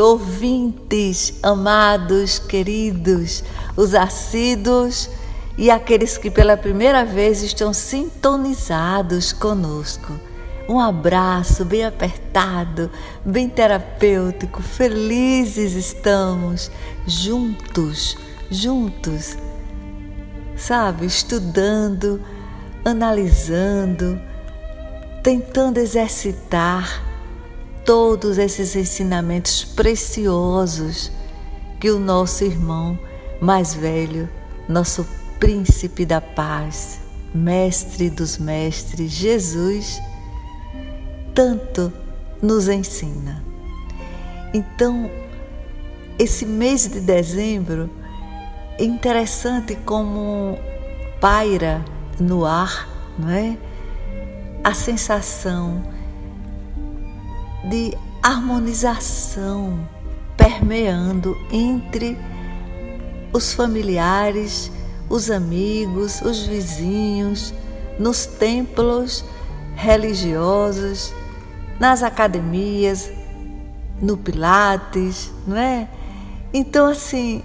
ouvintes, amados, queridos, os assíduos e aqueles que pela primeira vez estão sintonizados conosco. Um abraço bem apertado, bem terapêutico, felizes estamos, juntos, juntos, sabe, estudando, analisando, tentando exercitar todos esses ensinamentos preciosos que o nosso irmão mais velho, nosso príncipe da paz, mestre dos mestres, Jesus, tanto nos ensina. Então, esse mês de dezembro é interessante como paira no ar, não é? A sensação de harmonização permeando entre os familiares, os amigos, os vizinhos, nos templos religiosos, nas academias, no Pilates, não é? Então, assim,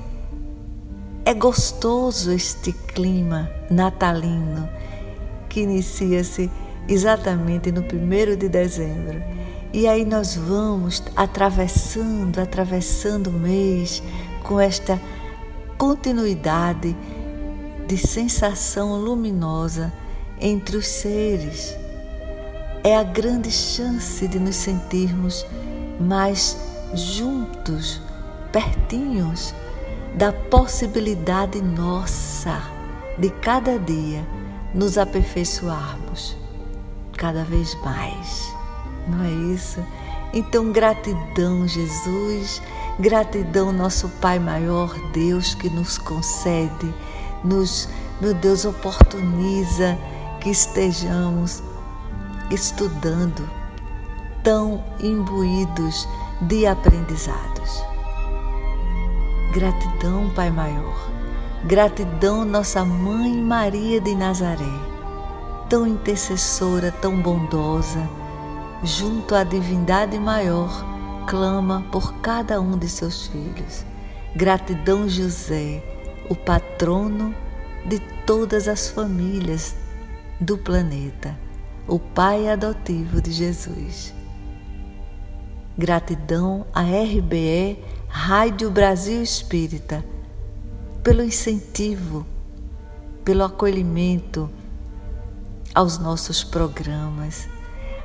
é gostoso este clima natalino que inicia-se exatamente no primeiro de dezembro. E aí nós vamos atravessando, atravessando o mês com esta continuidade de sensação luminosa entre os seres. É a grande chance de nos sentirmos mais juntos, pertinhos da possibilidade nossa de cada dia nos aperfeiçoarmos cada vez mais não é isso? Então, gratidão, Jesus, gratidão, nosso Pai maior, Deus que nos concede, nos, meu Deus, oportuniza que estejamos estudando, tão imbuídos de aprendizados. Gratidão, Pai maior, gratidão, nossa Mãe Maria de Nazaré, tão intercessora, tão bondosa junto à divindade maior, clama por cada um de seus filhos. Gratidão, José, o patrono de todas as famílias do planeta, o pai adotivo de Jesus. Gratidão à RBE Rádio Brasil Espírita pelo incentivo, pelo acolhimento aos nossos programas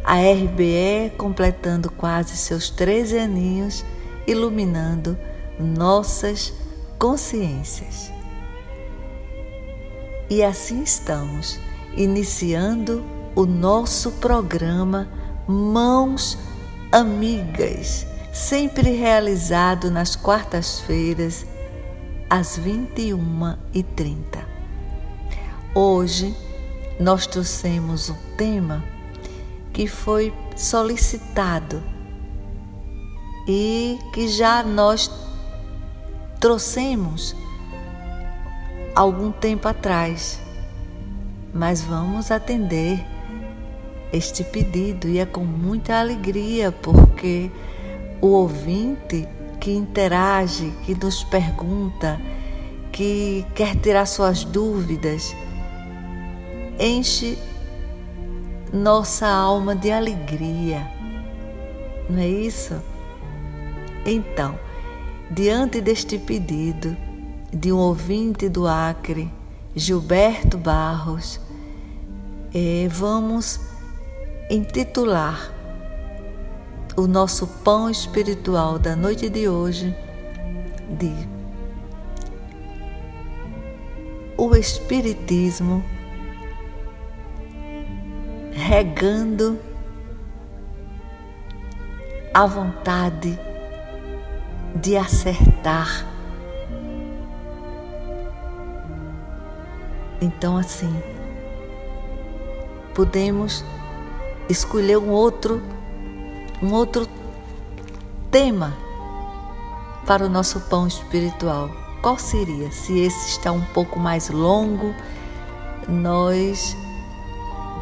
a RBE completando quase seus 13 aninhos, iluminando nossas consciências. E assim estamos, iniciando o nosso programa Mãos Amigas, sempre realizado nas quartas-feiras, às 21h30. Hoje nós trouxemos um tema que foi solicitado e que já nós trouxemos algum tempo atrás. Mas vamos atender este pedido e é com muita alegria porque o ouvinte que interage, que nos pergunta, que quer tirar suas dúvidas, enche nossa alma de alegria. Não é isso? Então, diante deste pedido de um ouvinte do Acre, Gilberto Barros, eh, vamos intitular o nosso pão espiritual da noite de hoje de O Espiritismo regando a vontade de acertar. Então, assim, podemos escolher um outro, um outro tema para o nosso pão espiritual. Qual seria? Se esse está um pouco mais longo, nós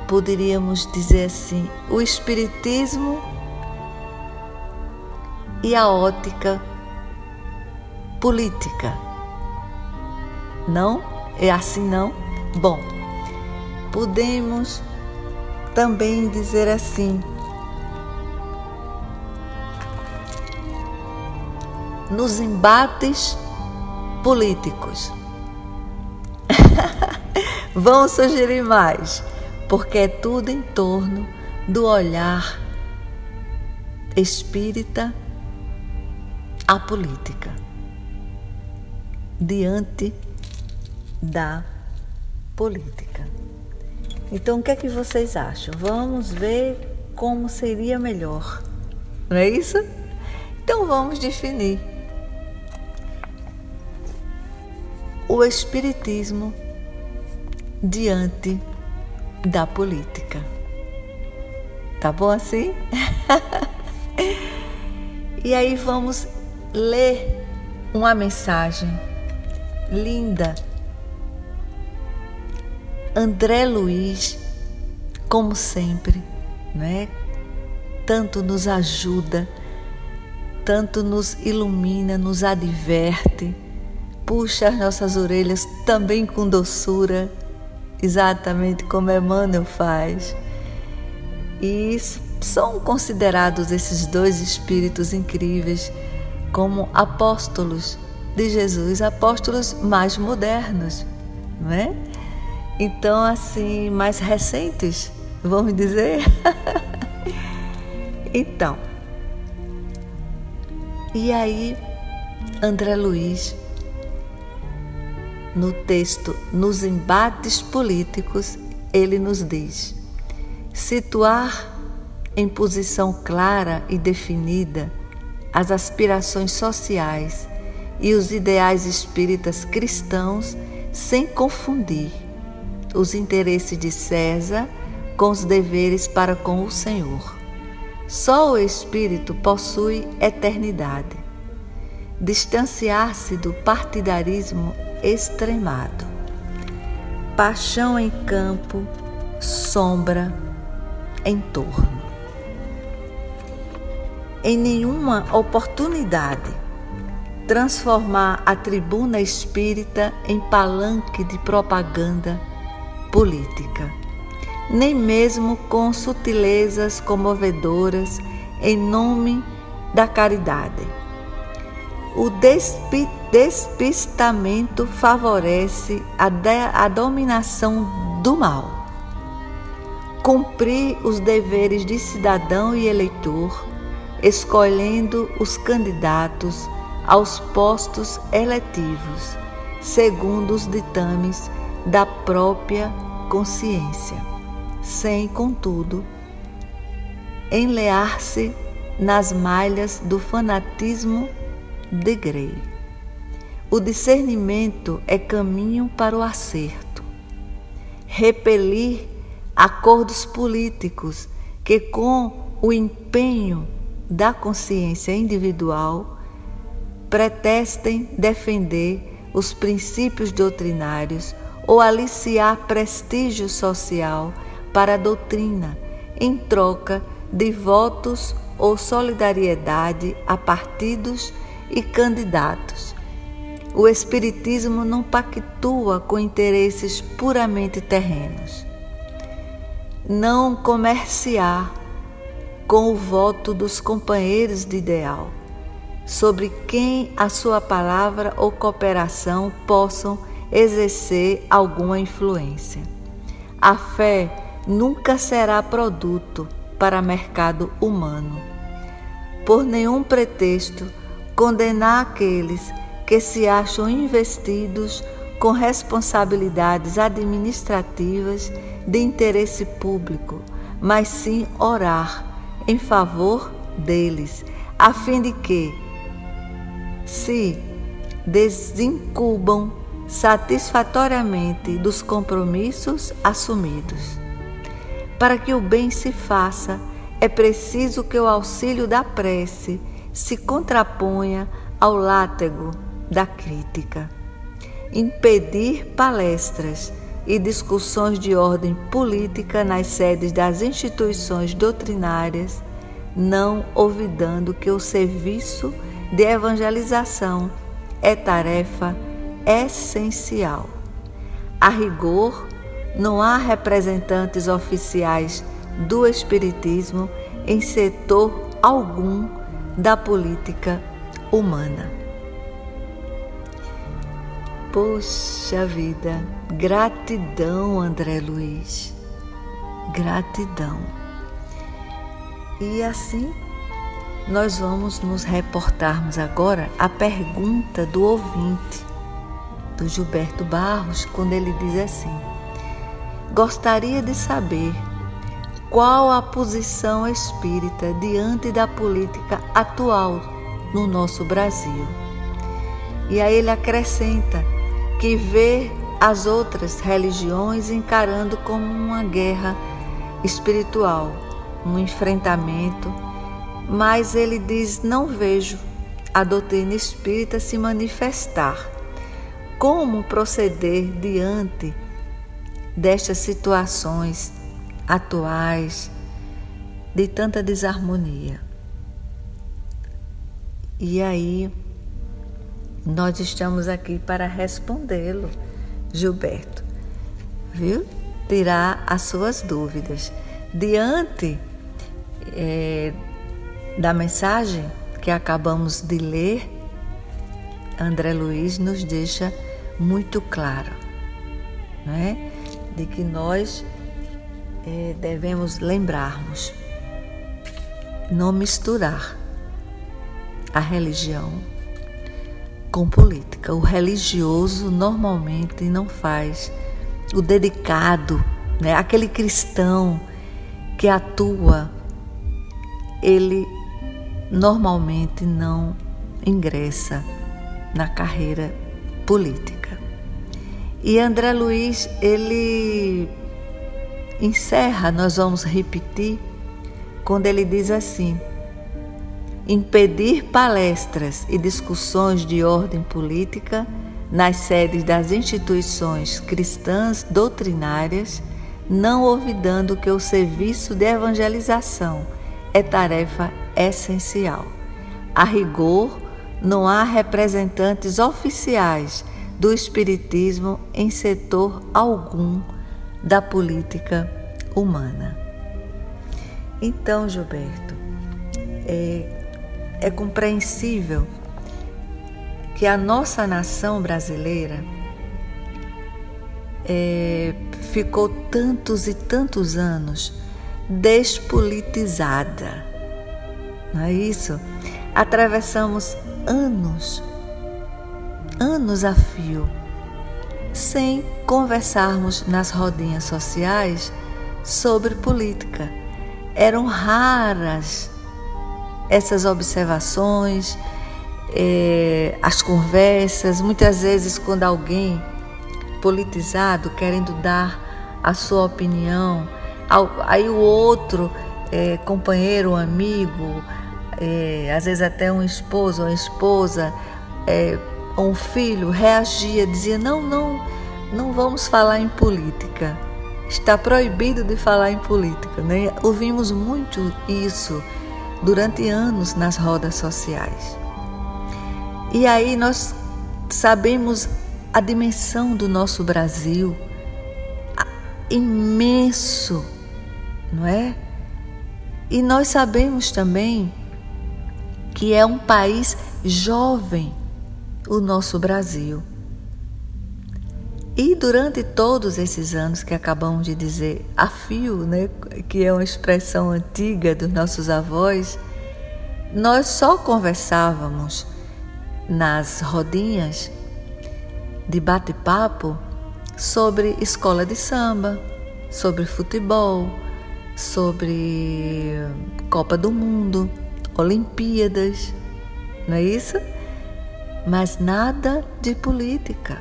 poderíamos dizer assim: o Espiritismo e a ótica política. Não? É assim não? Bom, podemos também dizer assim: nos embates políticos. Vão sugerir mais, porque é tudo em torno do olhar espírita à política, diante da política. Então, o que é que vocês acham? Vamos ver como seria melhor, não é isso? Então, vamos definir o Espiritismo diante da política. Tá bom assim? e aí vamos ler uma mensagem linda. André Luiz, como sempre, né? Tanto nos ajuda, tanto nos ilumina, nos adverte puxa as nossas orelhas também com doçura, exatamente como Emmanuel faz. E são considerados esses dois espíritos incríveis como apóstolos de Jesus, apóstolos mais modernos, não é? Então, assim, mais recentes, vamos dizer. então, e aí, André Luiz no texto Nos Embates Políticos, ele nos diz: situar em posição clara e definida as aspirações sociais e os ideais espíritas cristãos sem confundir os interesses de César com os deveres para com o Senhor. Só o espírito possui eternidade. Distanciar-se do partidarismo extremado. Paixão em campo, sombra em torno. Em nenhuma oportunidade transformar a tribuna espírita em palanque de propaganda política, nem mesmo com sutilezas comovedoras em nome da caridade. O despi despistamento favorece a, a dominação do mal. Cumprir os deveres de cidadão e eleitor, escolhendo os candidatos aos postos eletivos, segundo os ditames da própria consciência, sem, contudo, enlear-se nas malhas do fanatismo de Grey. O discernimento é caminho para o acerto. Repelir acordos políticos que, com o empenho da consciência individual, pretestem defender os princípios doutrinários ou aliciar prestígio social para a doutrina em troca de votos ou solidariedade a partidos e candidatos o Espiritismo não pactua com interesses puramente terrenos. Não comerciar com o voto dos companheiros de ideal, sobre quem a sua palavra ou cooperação possam exercer alguma influência. A fé nunca será produto para mercado humano. Por nenhum pretexto, condenar aqueles que se acham investidos com responsabilidades administrativas de interesse público, mas sim orar em favor deles, a fim de que, se desincubam satisfatoriamente dos compromissos assumidos. Para que o bem se faça, é preciso que o auxílio da prece se contraponha ao látego da crítica. Impedir palestras e discussões de ordem política nas sedes das instituições doutrinárias, não olvidando que o serviço de evangelização é tarefa essencial. A rigor, não há representantes oficiais do Espiritismo em setor algum da política humana. Poxa vida, gratidão, André Luiz, gratidão. E assim nós vamos nos reportarmos agora à pergunta do ouvinte, do Gilberto Barros, quando ele diz assim: Gostaria de saber qual a posição espírita diante da política atual no nosso Brasil. E aí ele acrescenta que vê as outras religiões encarando como uma guerra espiritual, um enfrentamento, mas ele diz: não vejo a doutrina espírita se manifestar. Como proceder diante destas situações atuais de tanta desarmonia. E aí, nós estamos aqui para respondê-lo, Gilberto, viu? Tirar as suas dúvidas. Diante é, da mensagem que acabamos de ler, André Luiz nos deixa muito claro, né? De que nós é, devemos lembrarmos não misturar a religião com política. O religioso normalmente não faz, o dedicado, né, aquele cristão que atua, ele normalmente não ingressa na carreira política. E André Luiz, ele encerra, nós vamos repetir, quando ele diz assim: impedir palestras e discussões de ordem política nas sedes das instituições cristãs doutrinárias, não olvidando que o serviço de evangelização é tarefa essencial. A rigor, não há representantes oficiais do Espiritismo em setor algum da política humana. Então, Gilberto, é, é compreensível que a nossa nação brasileira é, ficou tantos e tantos anos despolitizada. Não é isso? Atravessamos anos, anos a fio sem conversarmos nas rodinhas sociais sobre política. Eram raras essas observações, eh, as conversas, muitas vezes quando alguém politizado querendo dar a sua opinião, aí o outro eh, companheiro, amigo, eh, às vezes até um esposo ou esposa, um filho reagia, dizia: não, não, não vamos falar em política. Está proibido de falar em política. Né? Ouvimos muito isso durante anos nas rodas sociais. E aí nós sabemos a dimensão do nosso Brasil, imenso, não é? E nós sabemos também que é um país jovem o nosso Brasil. E durante todos esses anos que acabamos de dizer a fio, né, que é uma expressão antiga dos nossos avós, nós só conversávamos nas rodinhas de bate-papo sobre escola de samba, sobre futebol, sobre Copa do Mundo, Olimpíadas, não é isso? Mas nada de política.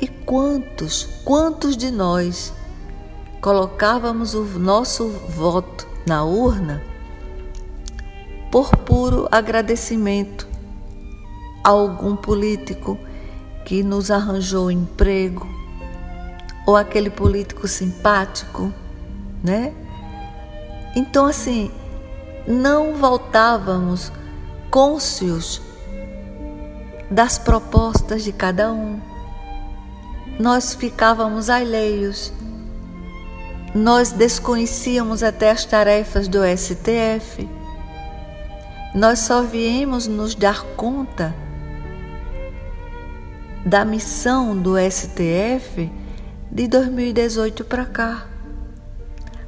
E quantos, quantos de nós colocávamos o nosso voto na urna por puro agradecimento a algum político que nos arranjou emprego ou aquele político simpático, né? Então assim, não voltávamos cônscios das propostas de cada um. Nós ficávamos alheios. Nós desconhecíamos até as tarefas do STF. Nós só viemos nos dar conta da missão do STF de 2018 para cá.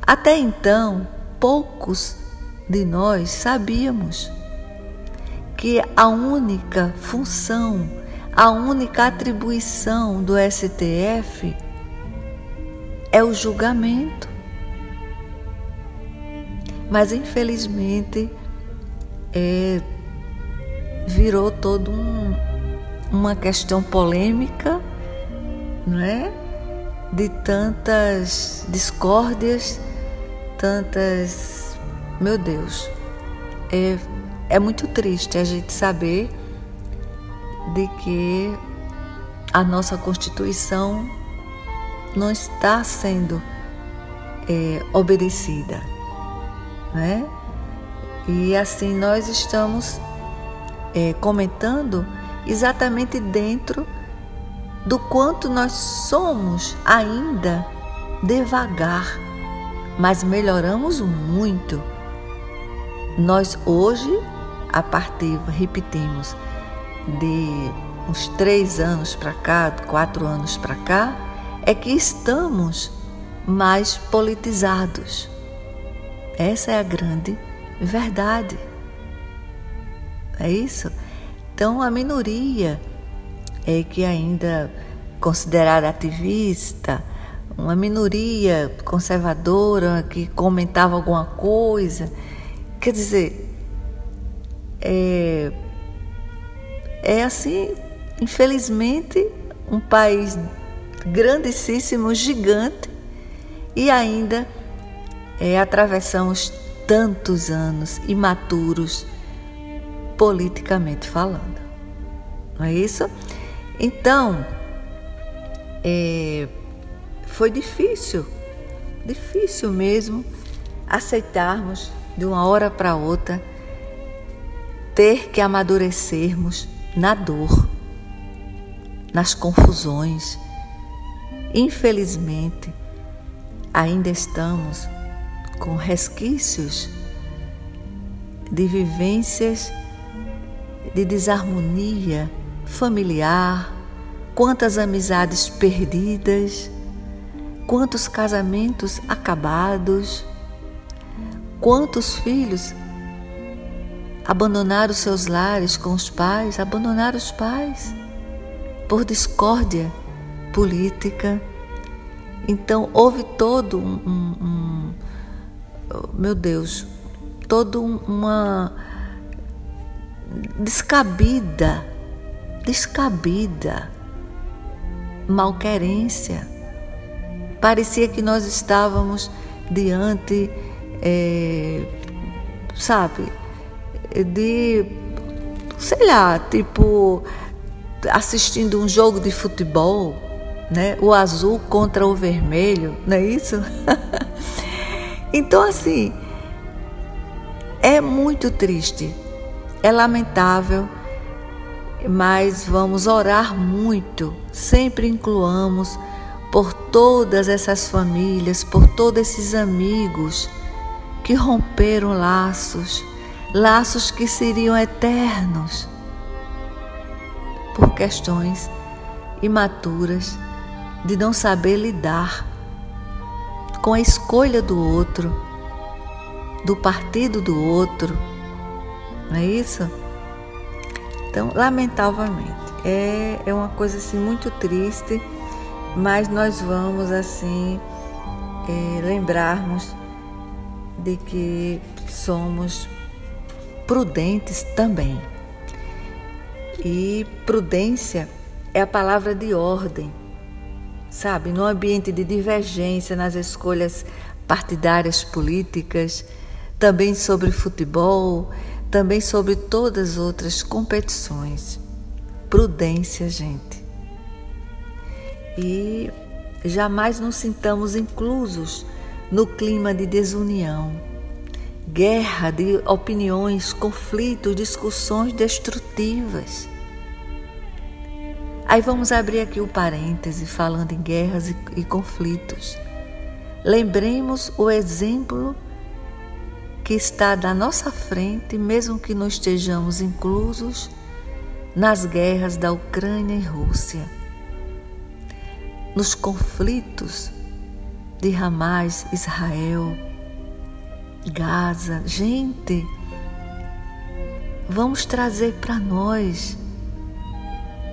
Até então, poucos de nós sabíamos que a única função, a única atribuição do STF é o julgamento. Mas infelizmente é, virou todo um, uma questão polêmica, não é? De tantas discórdias, tantas. Meu Deus, é, é muito triste a gente saber de que a nossa Constituição não está sendo é, obedecida, né? E assim nós estamos é, comentando exatamente dentro do quanto nós somos ainda devagar, mas melhoramos muito. Nós hoje, a partir, repetimos, de uns três anos para cá, quatro anos para cá, é que estamos mais politizados. Essa é a grande verdade. É isso? Então, a minoria é que ainda considerada ativista, uma minoria conservadora que comentava alguma coisa. Quer dizer, é, é assim, infelizmente, um país grandíssimo, gigante, e ainda é, atravessamos tantos anos imaturos politicamente falando. Não é isso? Então, é, foi difícil, difícil mesmo aceitarmos de uma hora para outra ter que amadurecermos na dor, nas confusões. Infelizmente, ainda estamos com resquícios de vivências de desarmonia familiar, quantas amizades perdidas, quantos casamentos acabados, quantos filhos abandonaram seus lares com os pais, abandonaram os pais por discórdia política. Então houve todo um, um, um meu Deus, toda uma descabida, descabida malquerência. Parecia que nós estávamos diante, é, sabe, de, sei lá, tipo, assistindo um jogo de futebol, né? O azul contra o vermelho, não é isso? então, assim, é muito triste, é lamentável, mas vamos orar muito, sempre incluamos por todas essas famílias, por todos esses amigos que romperam laços, laços que seriam eternos, por questões imaturas de não saber lidar com a escolha do outro do partido do outro. Não é isso? Então, lamentavelmente, é, é uma coisa assim muito triste, mas nós vamos assim é, lembrarmos de que somos prudentes também. E prudência é a palavra de ordem, sabe? No ambiente de divergência nas escolhas partidárias políticas, também sobre futebol, também sobre todas as outras competições. Prudência, gente. E jamais nos sintamos inclusos no clima de desunião, guerra de opiniões, conflitos, discussões destrutivas. Aí vamos abrir aqui o parêntese falando em guerras e, e conflitos. Lembremos o exemplo que está da nossa frente, mesmo que não estejamos inclusos nas guerras da Ucrânia e Rússia, nos conflitos de Hamas, Israel, Gaza. Gente, vamos trazer para nós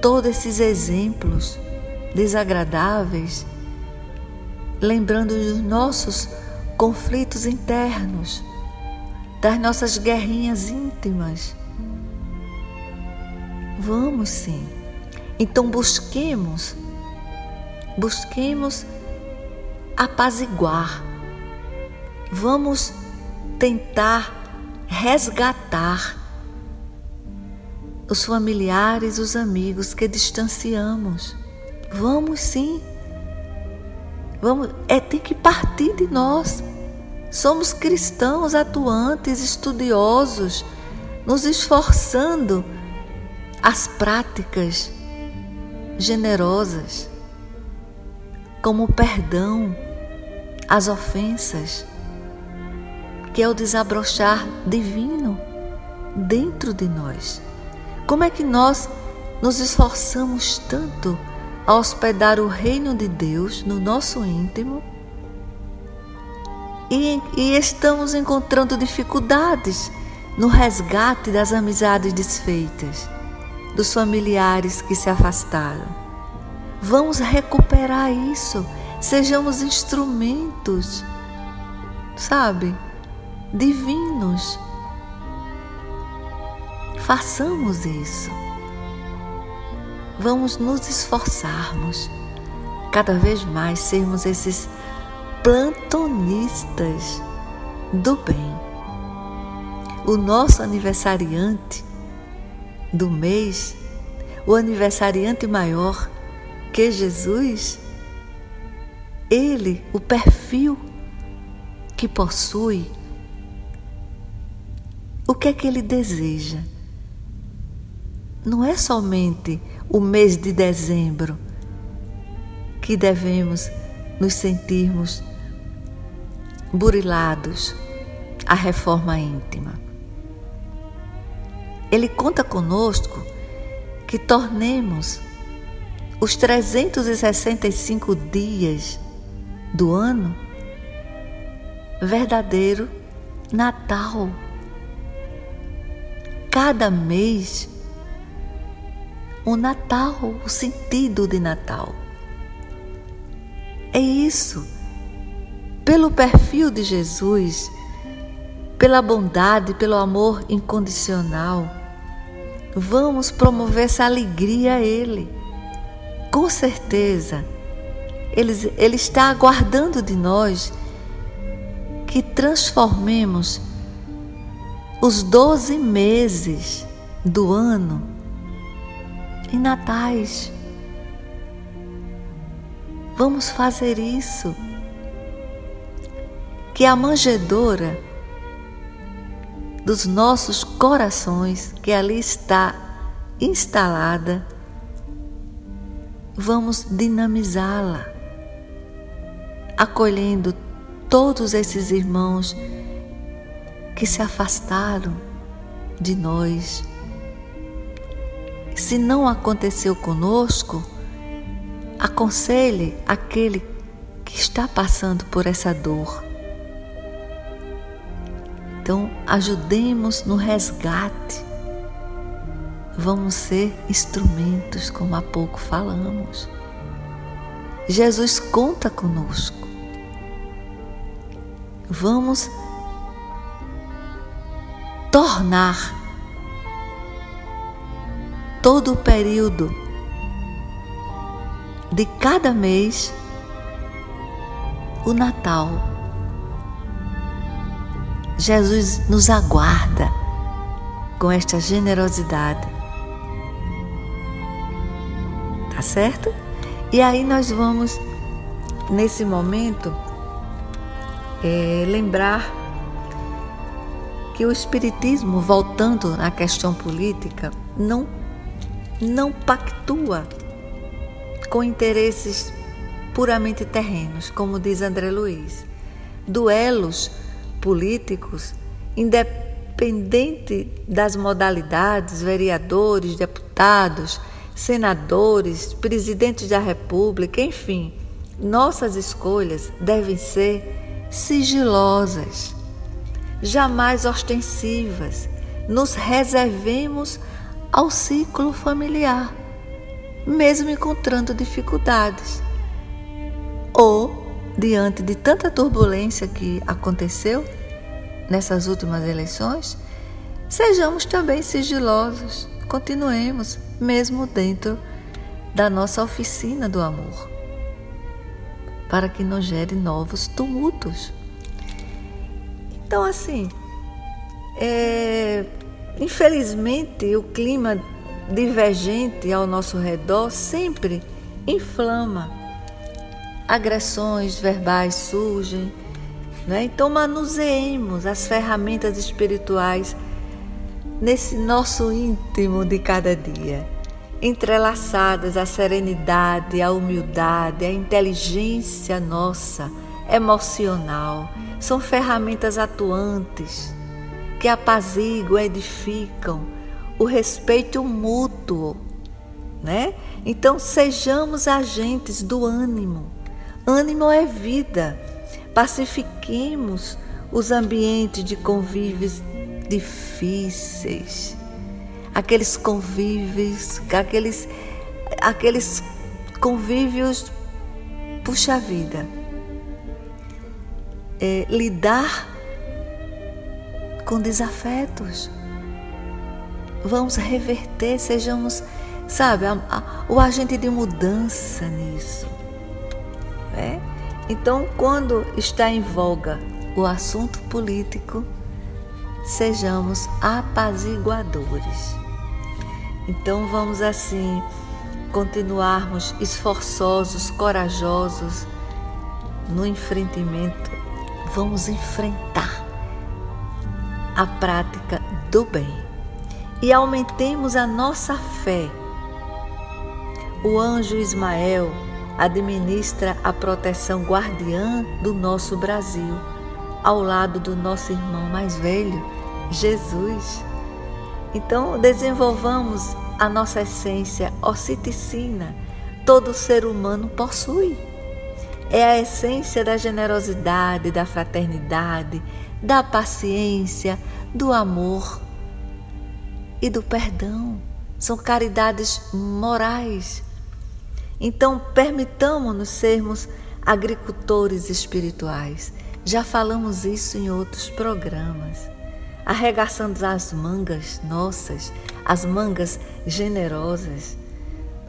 todos esses exemplos desagradáveis, lembrando dos nossos conflitos internos, das nossas guerrinhas íntimas. Vamos sim. Então busquemos, busquemos apaziguar. Vamos tentar resgatar os familiares, os amigos que distanciamos. Vamos sim. Vamos, é tem que partir de nós. Somos cristãos atuantes, estudiosos, nos esforçando as práticas generosas, como o perdão, as ofensas, que é o desabrochar divino dentro de nós. Como é que nós nos esforçamos tanto a hospedar o reino de Deus no nosso íntimo e, e estamos encontrando dificuldades no resgate das amizades desfeitas, dos familiares que se afastaram? Vamos recuperar isso, sejamos instrumentos, sabe, divinos Façamos isso. Vamos nos esforçarmos cada vez mais sermos esses plantonistas do bem. O nosso aniversariante do mês, o aniversariante maior que Jesus, ele, o perfil que possui, o que é que ele deseja? não é somente o mês de dezembro que devemos nos sentirmos burilados à reforma íntima. Ele conta conosco que tornemos os 365 dias do ano verdadeiro Natal. Cada mês o Natal, o sentido de Natal. É isso. Pelo perfil de Jesus, pela bondade, pelo amor incondicional, vamos promover essa alegria a Ele. Com certeza, Ele, Ele está aguardando de nós que transformemos os doze meses do ano em natais. Vamos fazer isso. Que a manjedoura dos nossos corações, que ali está instalada, vamos dinamizá-la, acolhendo todos esses irmãos que se afastaram de nós se não aconteceu conosco, aconselhe aquele que está passando por essa dor. Então, ajudemos no resgate. Vamos ser instrumentos, como há pouco falamos. Jesus conta conosco. Vamos tornar todo o período de cada mês o Natal. Jesus nos aguarda com esta generosidade. Tá certo? E aí nós vamos, nesse momento, é, lembrar que o Espiritismo, voltando à questão política, não, não pactua com interesses puramente terrenos, como diz André Luiz. Duelos políticos, independente das modalidades, vereadores, deputados, senadores, presidentes da República, enfim, nossas escolhas devem ser sigilosas, jamais ostensivas. Nos reservemos ao ciclo familiar, mesmo encontrando dificuldades ou diante de tanta turbulência que aconteceu nessas últimas eleições, sejamos também sigilosos, continuemos mesmo dentro da nossa oficina do amor, para que não gere novos tumultos. Então, assim, é, infelizmente, o clima divergente ao nosso redor sempre inflama agressões verbais surgem. Né? Então, manuseemos as ferramentas espirituais nesse nosso íntimo de cada dia, entrelaçadas à serenidade, à humildade, à inteligência nossa, emocional. São ferramentas atuantes que apaziguam, edificam o respeito mútuo, né? Então sejamos agentes do ânimo, Ânimo é vida. Pacifiquemos os ambientes de convívios difíceis. Aqueles convívios, aqueles, aqueles convívios, puxa vida. É, lidar com desafetos. Vamos reverter, sejamos, sabe, a, a, o agente de mudança nisso. Né? Então, quando está em voga o assunto político, sejamos apaziguadores. Então, vamos assim continuarmos esforçosos, corajosos no enfrentamento. Vamos enfrentar a prática do bem e aumentemos a nossa fé. O anjo Ismael administra a proteção guardiã do nosso Brasil, ao lado do nosso irmão mais velho, Jesus. Então, desenvolvamos a nossa essência ociticina, todo ser humano possui. É a essência da generosidade, da fraternidade, da paciência, do amor e do perdão. São caridades morais então, permitamos-nos sermos agricultores espirituais. Já falamos isso em outros programas. Arregaçando as mangas nossas, as mangas generosas,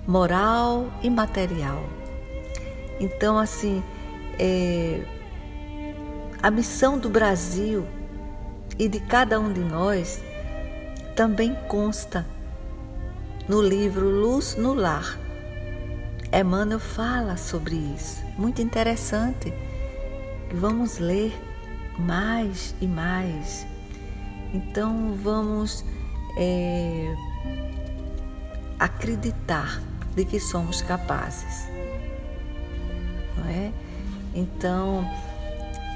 moral e material. Então, assim, é, a missão do Brasil e de cada um de nós também consta no livro Luz no Lar, Emmanuel fala sobre isso. Muito interessante. Vamos ler mais e mais. Então vamos é, acreditar de que somos capazes. Não é? Então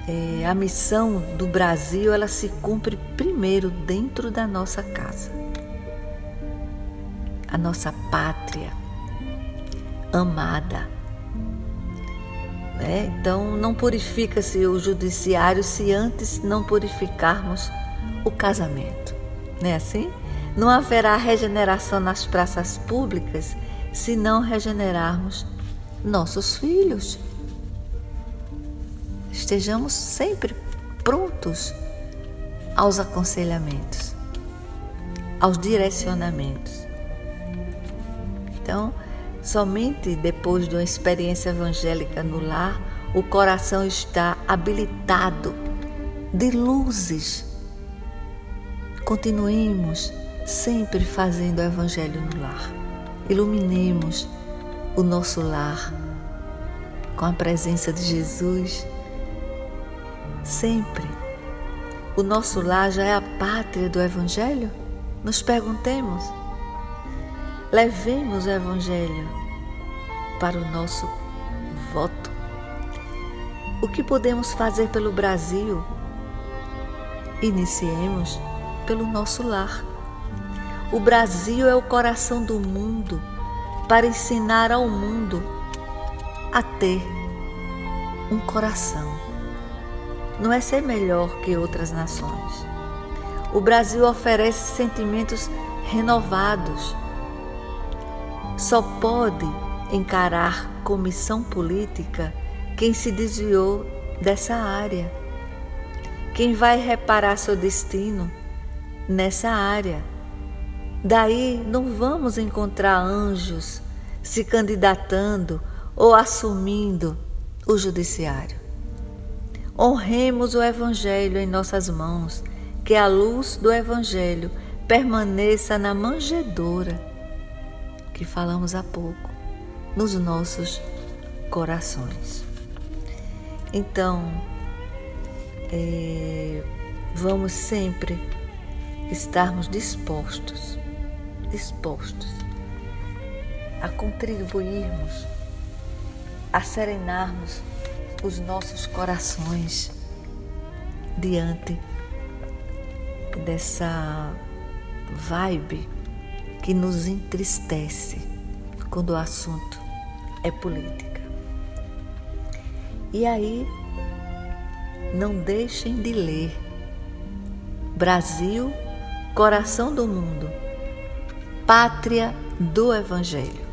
é, a missão do Brasil ela se cumpre primeiro dentro da nossa casa, a nossa pátria amada. Né? Então, não purifica-se o judiciário se antes não purificarmos o casamento. Não é assim? Não haverá regeneração nas praças públicas se não regenerarmos nossos filhos. Estejamos sempre prontos aos aconselhamentos, aos direcionamentos. Então, somente depois de uma experiência evangélica no lar, o coração está habilitado de luzes. Continuemos sempre fazendo o Evangelho no lar. Iluminemos o nosso lar com a presença de Jesus. Sempre. O nosso lar já é a pátria do Evangelho? Nos perguntemos. Levemos o Evangelho para o nosso voto. O que podemos fazer pelo Brasil? Iniciemos pelo nosso lar. O Brasil é o coração do mundo para ensinar ao mundo a ter um coração. Não é ser melhor que outras nações. O Brasil oferece sentimentos renovados. Só pode encarar comissão política quem se desviou dessa área. Quem vai reparar seu destino nessa área. Daí não vamos encontrar anjos se candidatando ou assumindo o judiciário. Honremos o Evangelho em nossas mãos, que a luz do Evangelho permaneça na manjedoura que falamos há pouco, nos nossos corações. Então, é, vamos sempre estarmos dispostos, dispostos a contribuirmos, a serenarmos os nossos corações diante dessa vibe que nos entristece quando o assunto é política. E aí, não deixem de ler Brasil, coração do mundo, pátria do Evangelho.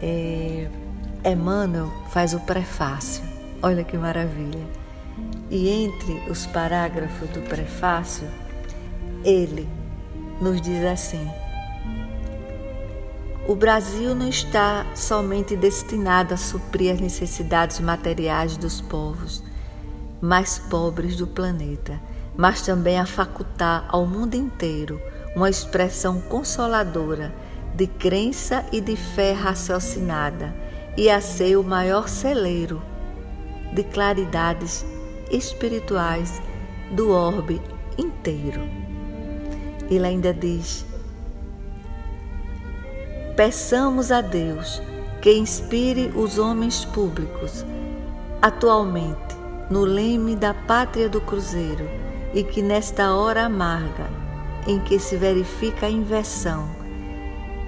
É, Emmanuel faz o prefácio. Olha que maravilha. E entre os parágrafos do prefácio, ele nos diz assim: O Brasil não está somente destinado a suprir as necessidades materiais dos povos mais pobres do planeta, mas também a facultar ao mundo inteiro uma expressão consoladora de crença e de fé raciocinada e a ser o maior celeiro de claridades espirituais do orbe inteiro. Ele ainda diz: Peçamos a Deus que inspire os homens públicos atualmente no leme da pátria do Cruzeiro e que nesta hora amarga em que se verifica a inversão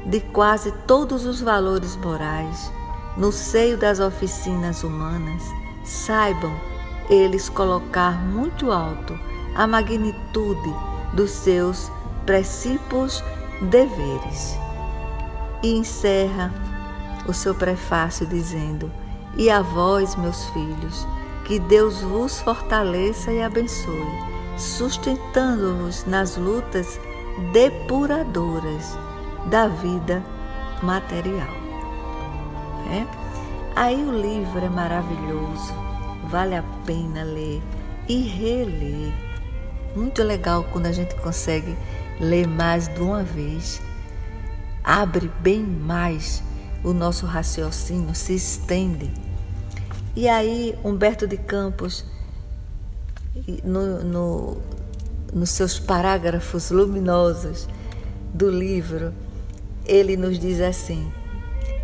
de quase todos os valores morais no seio das oficinas humanas, saibam eles colocar muito alto a magnitude dos seus precípios deveres. E encerra o seu prefácio dizendo: E a vós, meus filhos, que Deus vos fortaleça e abençoe, sustentando-vos nas lutas depuradoras da vida material. É? Aí o livro é maravilhoso, vale a pena ler e reler. Muito legal quando a gente consegue ler mais de uma vez. Abre bem mais o nosso raciocínio, se estende. E aí, Humberto de Campos, no, no, nos seus parágrafos luminosos do livro, ele nos diz assim: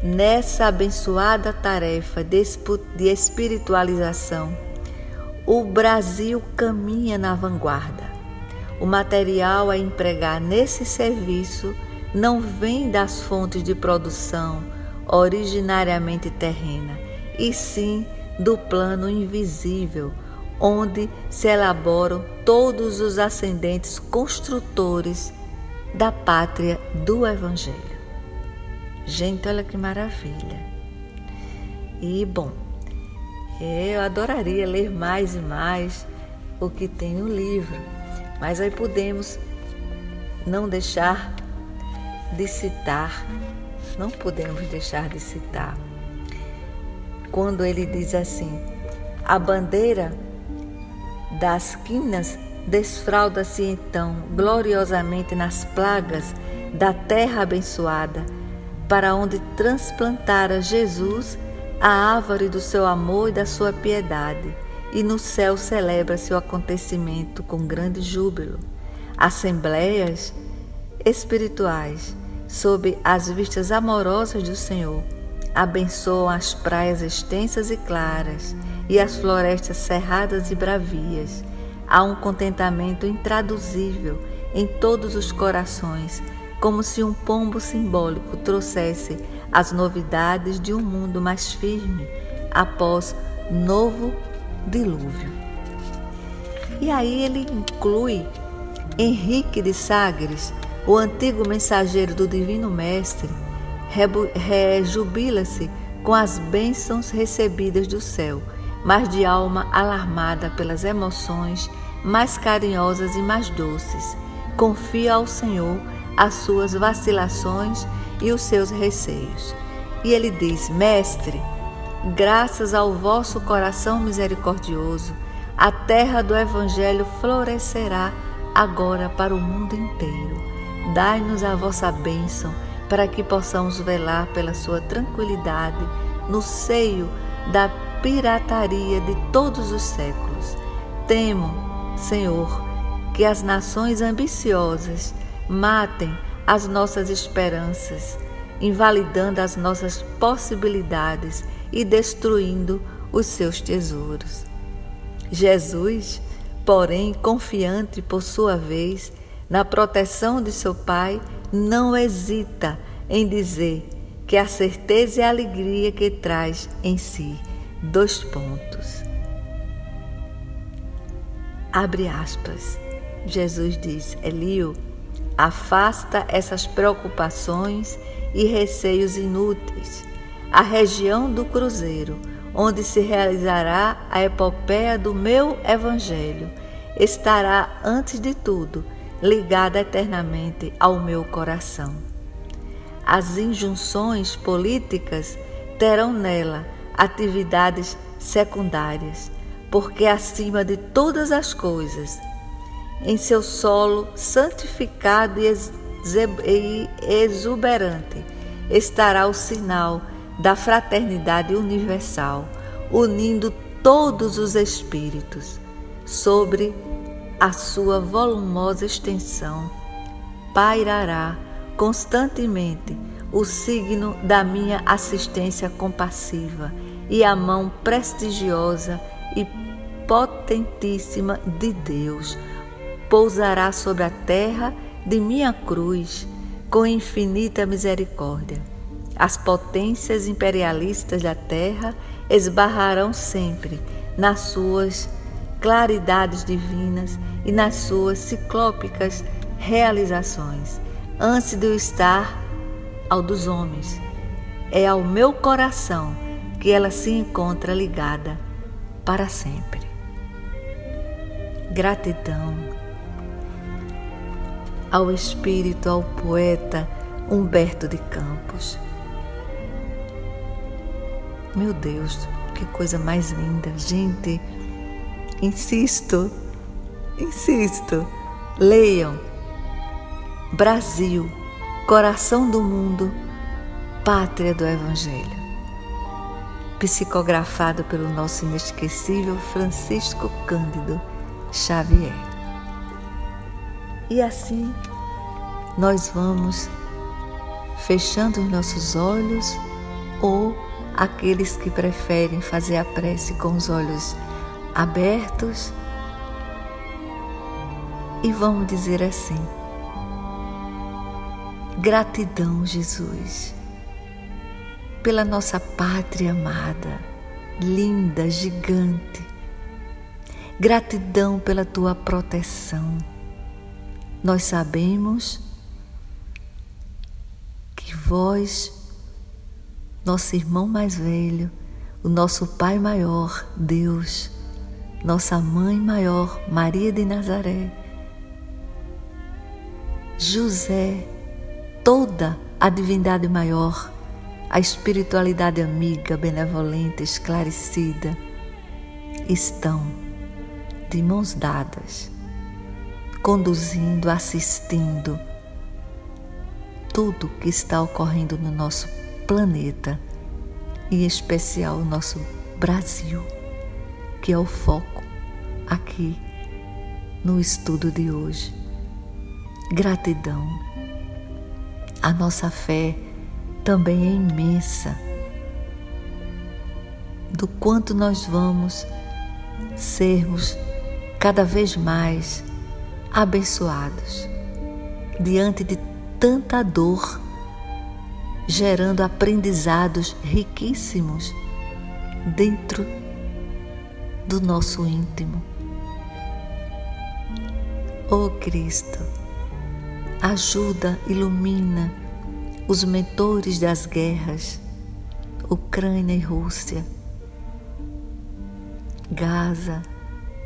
nessa abençoada tarefa de espiritualização, o Brasil caminha na vanguarda. O material a empregar nesse serviço não vem das fontes de produção originariamente terrena, e sim do plano invisível, onde se elaboram todos os ascendentes construtores da pátria do Evangelho. Gente, olha que maravilha. E bom, eu adoraria ler mais e mais o que tem no livro, mas aí podemos não deixar de citar não podemos deixar de citar. Quando ele diz assim: a bandeira das quinas desfralda-se então gloriosamente nas plagas da terra abençoada, para onde transplantara Jesus a árvore do seu amor e da sua piedade, e no céu celebra-se o acontecimento com grande júbilo. Assembleias espirituais, sob as vistas amorosas do Senhor, abençoam as praias extensas e claras e as florestas cerradas e bravias. Há um contentamento intraduzível em todos os corações, como se um pombo simbólico trouxesse as novidades de um mundo mais firme após novo dilúvio. E aí ele inclui Henrique de Sagres, o antigo mensageiro do Divino Mestre, rejubila-se com as bênçãos recebidas do céu mas de alma alarmada pelas emoções mais carinhosas e mais doces. Confia ao Senhor as suas vacilações e os seus receios. E ele diz: Mestre, graças ao vosso coração misericordioso, a terra do Evangelho florescerá agora para o mundo inteiro. Dai-nos a vossa bênção para que possamos velar pela sua tranquilidade no seio da pirataria de todos os séculos. Temo, Senhor, que as nações ambiciosas matem as nossas esperanças, invalidando as nossas possibilidades e destruindo os seus tesouros. Jesus, porém, confiante por sua vez na proteção de seu Pai, não hesita em dizer que a certeza e a alegria que traz em si Dois pontos. Abre aspas. Jesus diz: Elio, afasta essas preocupações e receios inúteis. A região do Cruzeiro, onde se realizará a epopeia do meu Evangelho, estará, antes de tudo, ligada eternamente ao meu coração. As injunções políticas terão nela atividades secundárias, porque acima de todas as coisas, em seu solo santificado e exuberante, estará o sinal da fraternidade universal, unindo todos os espíritos sobre a sua volumosa extensão, pairará constantemente o signo da minha assistência compassiva e a mão prestigiosa e potentíssima de Deus pousará sobre a terra de minha cruz com infinita misericórdia. As potências imperialistas da terra esbarrarão sempre nas suas claridades divinas e nas suas ciclópicas realizações, antes de eu estar ao dos homens. É ao meu coração que ela se encontra ligada para sempre. Gratidão ao espírito, ao poeta Humberto de Campos. Meu Deus, que coisa mais linda, gente. Insisto, insisto, leiam. Brasil, coração do mundo, pátria do Evangelho psicografado pelo nosso inesquecível Francisco Cândido Xavier. E assim nós vamos fechando os nossos olhos ou aqueles que preferem fazer a prece com os olhos abertos e vamos dizer assim: Gratidão, Jesus pela nossa pátria amada, linda, gigante. Gratidão pela tua proteção. Nós sabemos que vós, nosso irmão mais velho, o nosso Pai maior, Deus, nossa Mãe maior, Maria de Nazaré, José, toda a divindade maior, a espiritualidade amiga, benevolente, esclarecida, estão de mãos dadas, conduzindo, assistindo tudo que está ocorrendo no nosso planeta, em especial o nosso Brasil, que é o foco aqui no estudo de hoje. Gratidão. A nossa fé também é imensa do quanto nós vamos sermos cada vez mais abençoados diante de tanta dor, gerando aprendizados riquíssimos dentro do nosso íntimo. Oh Cristo, ajuda, ilumina os mentores das guerras, Ucrânia e Rússia, Gaza,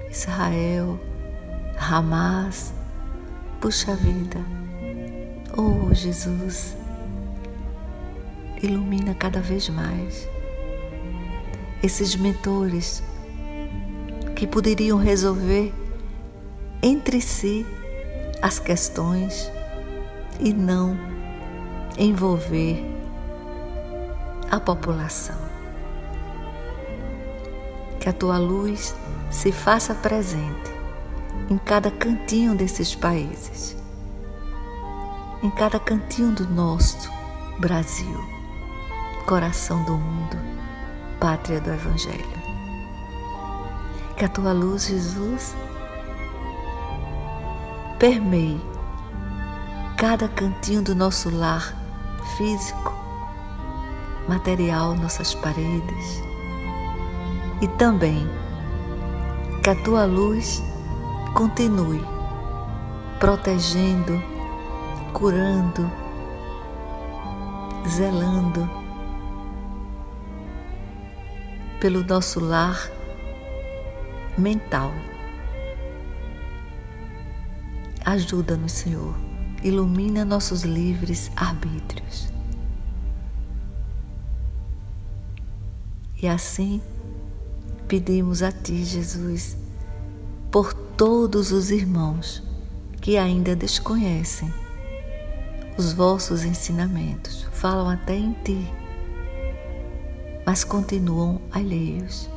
Israel, Hamas, puxa vida. Oh Jesus, ilumina cada vez mais esses mentores que poderiam resolver entre si as questões e não envolver a população. Que a tua luz se faça presente em cada cantinho desses países, em cada cantinho do nosso Brasil, coração do mundo, pátria do Evangelho. Que a tua luz, Jesus, permeie cada cantinho do nosso lar físico, material, nossas paredes. E também que a tua luz continue protegendo, curando, zelando pelo nosso lar mental. Ajuda-nos, Senhor. Ilumina nossos livres arbítrios. E assim pedimos a Ti, Jesus, por todos os irmãos que ainda desconhecem os vossos ensinamentos, falam até em Ti, mas continuam alheios.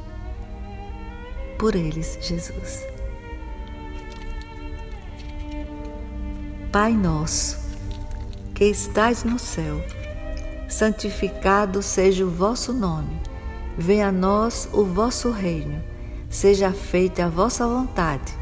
Por eles, Jesus. Pai nosso, que estais no céu, santificado seja o vosso nome. Venha a nós o vosso reino. Seja feita a vossa vontade,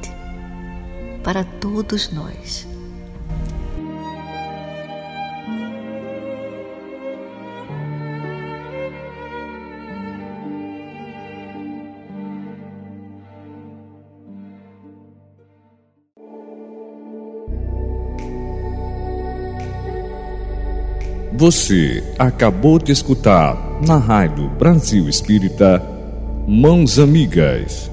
para todos nós. Você acabou de escutar na Rádio Brasil Espírita Mãos Amigas